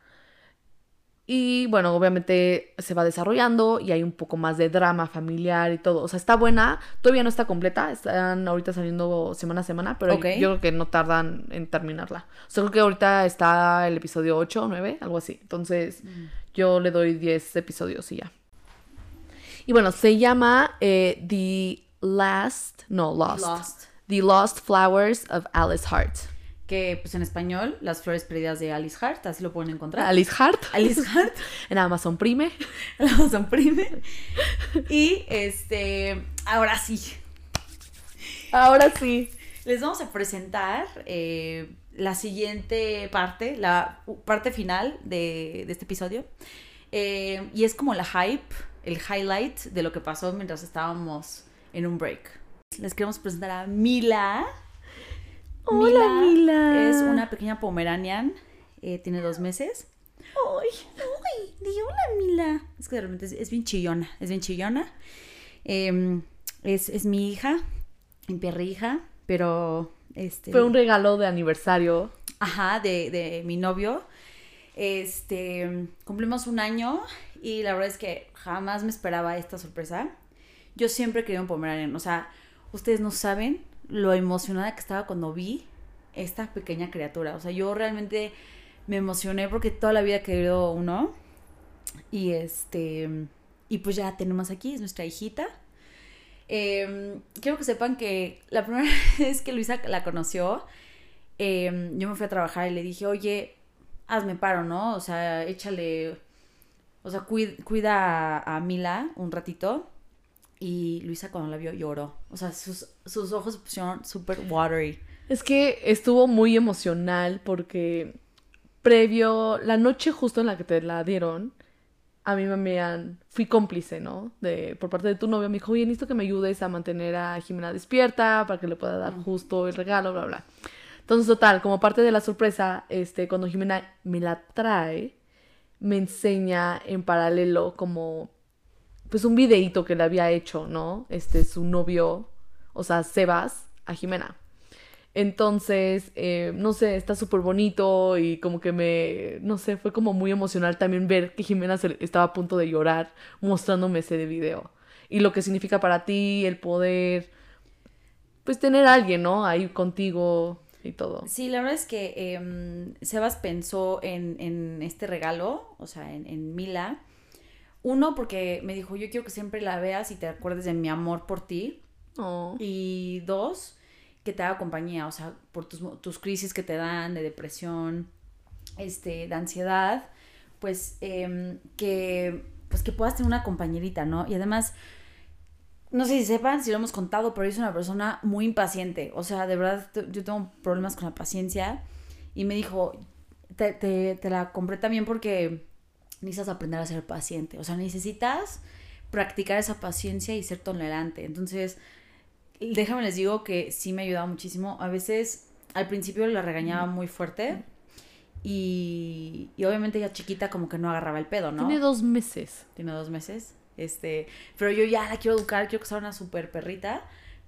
Y bueno, obviamente se va desarrollando y hay un poco más de drama familiar y todo. O sea, está buena, todavía no está completa, están ahorita saliendo semana a semana, pero yo creo que no tardan en terminarla. O sea, creo que ahorita está el episodio 8 o 9, algo así. Entonces, yo le doy 10 episodios y ya. Y bueno, se llama eh, The Last, no, Lost. Lost. The Lost Flowers of Alice Hart. Que pues en español, Las flores perdidas de Alice Hart, así lo pueden encontrar. Alice Hart. Alice Hart. [laughs] En Amazon Prime. [laughs] la Amazon Prime. Y este, ahora sí, Ahora sí. les vamos a presentar eh, la siguiente parte, la parte final de, de este episodio. Eh, y es como la hype, el highlight de lo que pasó mientras estábamos en un break. Les queremos presentar a Mila. Hola, Mila. Es una pequeña pomeranian, eh, tiene dos meses. Ay. Uy, di hola, Mila. Es que de repente es, es bien chillona, es bien chillona. Em, es, es mi hija, mi perrija, pero este. Fue un regalo de aniversario. Ajá, de, de mi novio. Este, cumplimos un año y la verdad es que jamás me esperaba esta sorpresa. Yo siempre quería un Pomeranian, o sea, ustedes no saben lo emocionada que estaba cuando vi esta pequeña criatura. O sea, yo realmente me emocioné porque toda la vida he querido uno. Y este, y pues ya tenemos aquí, es nuestra hijita. Eh, quiero que sepan que la primera [laughs] vez que Luisa la conoció, eh, yo me fui a trabajar y le dije, oye, hazme paro, ¿no? O sea, échale, o sea, cuid- cuida a Mila un ratito. Y Luisa cuando la vio lloró. O sea, sus, sus ojos se pusieron súper watery. Es que estuvo muy emocional porque previo, la noche justo en la que te la dieron, a mí me habían, fui cómplice, ¿no? De, por parte de tu novio, me dijo, oye, necesito que me ayudes a mantener a Jimena despierta para que le pueda dar justo el regalo, bla, bla. Entonces, total, como parte de la sorpresa, este, cuando Jimena me la trae, me enseña en paralelo como, pues un videíto que le había hecho, ¿no? Este, su novio, o sea, Sebas, a Jimena. Entonces, eh, no sé, está súper bonito y como que me, no sé, fue como muy emocional también ver que Jimena estaba a punto de llorar mostrándome ese video. Y lo que significa para ti el poder, pues tener a alguien, ¿no? Ahí contigo y todo. Sí, la verdad es que em, Sebas pensó en, este regalo, o sea, en Mila. Uno, porque me dijo, yo quiero que siempre la veas y te acuerdes de mi amor por ti. Oh. Y dos, que te haga compañía, o sea, por tus, tus crisis que te dan de depresión, este, de ansiedad, pues em, que, pues que puedas tener una compañerita, ¿no? Y además, no sé si sepan, si lo hemos contado, pero yo soy una persona muy impaciente, o sea, de verdad, yo tengo problemas con la paciencia y me dijo, te, te, te la compré también porque necesitas aprender a ser paciente, o sea, necesitas practicar esa paciencia y ser tolerante, entonces déjame les digo que sí me ha ayudado muchísimo. A veces al principio la regañaba muy fuerte y, y obviamente ella chiquita como que no agarraba el pedo, ¿no? Tiene dos meses. Tiene dos meses. Este, pero yo ya la quiero educar, quiero que sea una super perrita.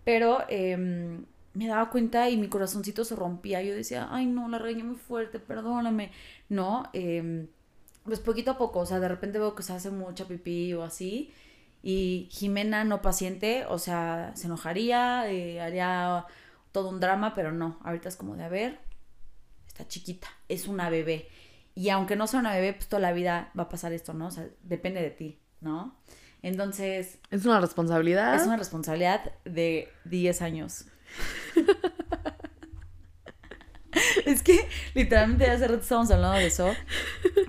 Pero em, me daba cuenta y mi corazoncito se rompía. Yo decía, ay no, la regañé muy fuerte, perdóname. No, em, pues poquito a poco, o sea, de repente veo que se hace mucha pipí o así. Y Jimena, no paciente, o sea, se enojaría, eh, haría todo un drama, pero no, ahorita es como de, a ver, está chiquita, es una bebé. Y aunque no sea una bebé, pues toda la vida va a pasar esto, ¿no? O sea, depende de ti, ¿no? Entonces, Es una responsabilidad. es una responsabilidad de 10 años. [laughs] [laughs] es que literalmente hace rato estábamos hablando de eso.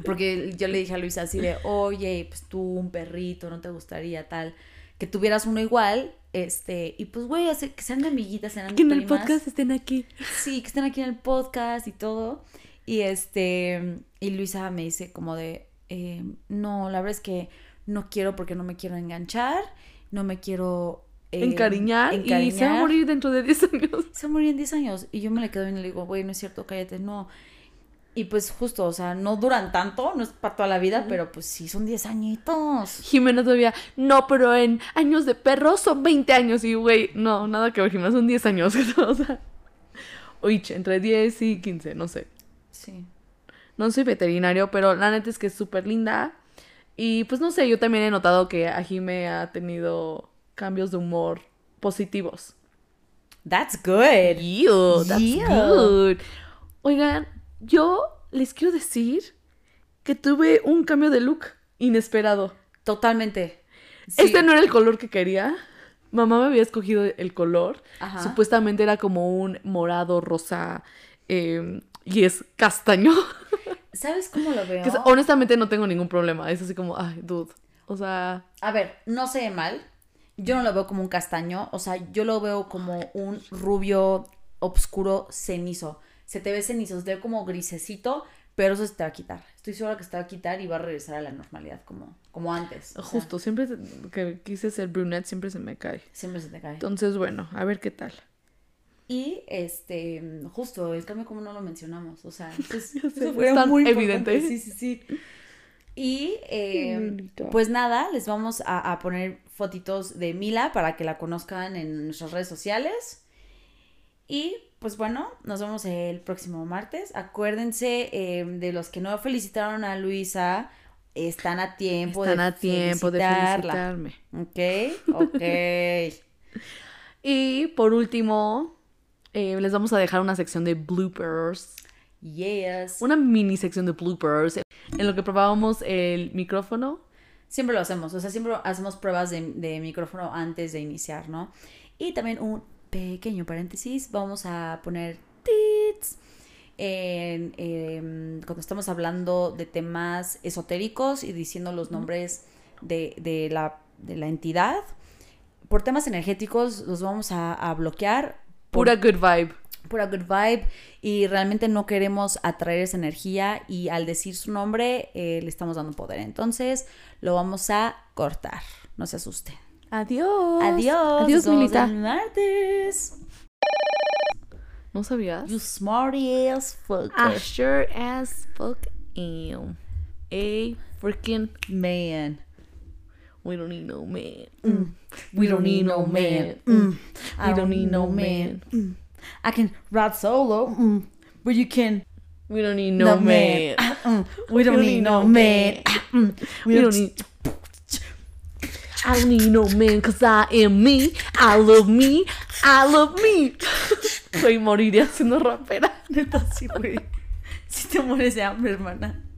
Porque yo le dije a Luisa así de, oye, pues tú un perrito, ¿no te gustaría tal? Que tuvieras uno igual, este, y pues güey, que sean de amiguitas, sean que en el podcast estén aquí. Sí, que estén aquí en el podcast y todo. Y este, y Luisa me dice como de, eh, no, la verdad es que no quiero porque no me quiero enganchar, no me quiero... eh, encariñar, y se va a morir dentro de 10 [laughs] años. Se va a morir en 10 años. Y yo me le quedo viendo y le digo, güey, no es cierto, cállate, no. Y pues justo, o sea, no duran tanto, no es para toda la vida, pero pues sí son 10 añitos. Jimena todavía, no, pero en años de perro son 20 años. Y, güey, no, nada que ver, Jimena, son 10 años. [laughs] o sea, oye, entre 10 y 15, no sé. Sí. No soy veterinario, pero la neta es que es súper linda. Y pues no sé, yo también he notado que a Jime ha tenido cambios de humor positivos. That's good. Ew, that's Yeah. good. Oigan, yo les quiero decir que tuve un cambio de look inesperado. Totalmente. Sí. Este no era el color que quería. Mamá me había escogido el color. Ajá. Supuestamente era como un morado, rosa eh, y es castaño. [laughs] ¿Sabes cómo lo veo? Que es- honestamente no tengo ningún problema. Es así como, ay, dude. O sea, A ver, no se ve mal. Yo no lo veo como un castaño. O sea, yo lo veo como un rubio oscuro cenizo. Se te ve cenizo, se te ve como grisecito, pero eso se te va a quitar. Estoy segura que se te va a quitar y va a regresar a la normalidad como, como antes. O sea, justo, siempre que quise ser brunette, siempre se me cae. siempre se te cae. Entonces, bueno, a ver qué tal. Y este, justo, el cambio como no lo mencionamos. O sea, [laughs] eso, fue tan muy evidente. importante. Sí, sí, sí. Y eh, pues nada, les vamos a, a poner fotitos de Mila para que la conozcan en nuestras redes sociales. Y pues bueno, nos vemos el próximo martes. Acuérdense eh, de los que no felicitaron a Luisa, están a tiempo Están de a tiempo de felicitarla. felicitarme. Ok, ok. [laughs] Y por último, eh, les vamos a dejar una sección de bloopers. yes. Una mini sección de bloopers en lo que probábamos el micrófono. Siempre lo hacemos, o sea, siempre hacemos pruebas de, de micrófono antes de iniciar, ¿no? Y también un pequeño paréntesis, vamos a poner tits en, em, cuando estamos hablando de temas esotéricos y diciendo los nombres de, de la, de la entidad. Por temas energéticos los vamos a, a bloquear. por- Pura good vibe. Pura good vibe y realmente no queremos atraer esa energía y al decir su nombre eh, le estamos dando poder. Entonces lo vamos a cortar. No se asusten. Adiós. Adiós. Adiós, Milita. martes. ¿No sabías? You smarty as fuck. I sure as fuck am. A freaking Man. we don't need no man. We don't need no man. Mm. We don't need no man. Mm. I can ride solo, mm. but you can. We don't need no, man. Mm. [laughs] [laughs] We don't need no man. Mm. [laughs] We don't need. I don't need no man cause I am me. I love me. I love me. Soy moriría siendo rapera. Neta, sí, güey. Si te mueres de hambre, hermana.